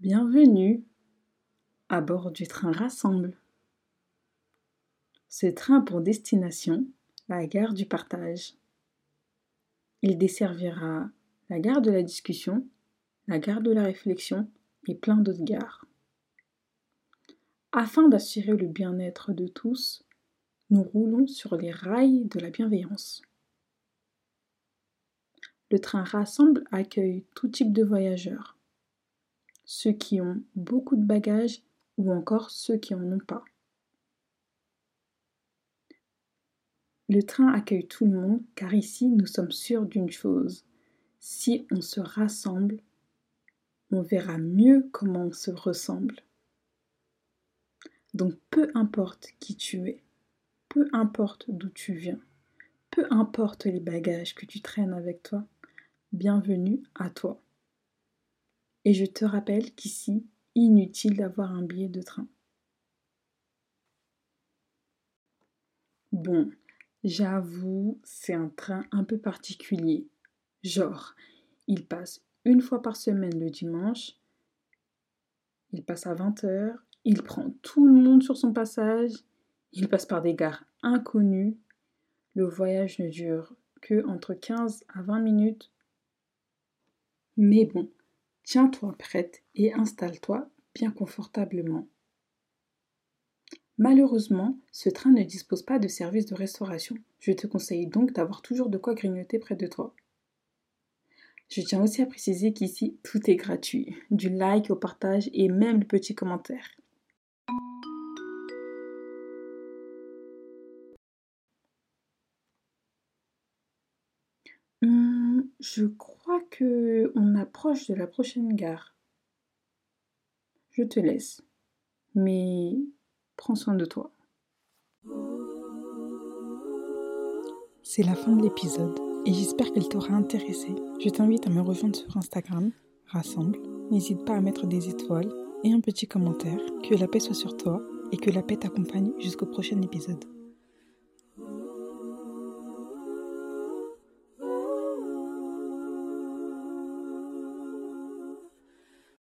Bienvenue à bord du train Rassemble. Ce train pour destination la gare du partage. Il desservira la gare de la discussion, la gare de la réflexion et plein d'autres gares. Afin d'assurer le bien-être de tous, nous roulons sur les rails de la bienveillance. Le train Rassemble accueille tout type de voyageurs ceux qui ont beaucoup de bagages ou encore ceux qui en ont pas. Le train accueille tout le monde car ici nous sommes sûrs d'une chose. Si on se rassemble, on verra mieux comment on se ressemble. Donc peu importe qui tu es, peu importe d'où tu viens, peu importe les bagages que tu traînes avec toi, bienvenue à toi. Et je te rappelle qu'ici, inutile d'avoir un billet de train. Bon, j'avoue, c'est un train un peu particulier. Genre, il passe une fois par semaine le dimanche, il passe à 20h, il prend tout le monde sur son passage, il passe par des gares inconnues, le voyage ne dure que entre 15 à 20 minutes. Mais bon, Tiens-toi prête et installe-toi bien confortablement. Malheureusement, ce train ne dispose pas de service de restauration. Je te conseille donc d'avoir toujours de quoi grignoter près de toi. Je tiens aussi à préciser qu'ici, tout est gratuit, du like au partage et même le petit commentaire. Hum, je crois on approche de la prochaine gare. Je te laisse, mais prends soin de toi. C'est la fin de l'épisode et j'espère qu'elle t'aura intéressé. Je t'invite à me rejoindre sur Instagram, rassemble. N'hésite pas à mettre des étoiles et un petit commentaire. Que la paix soit sur toi et que la paix t'accompagne jusqu'au prochain épisode.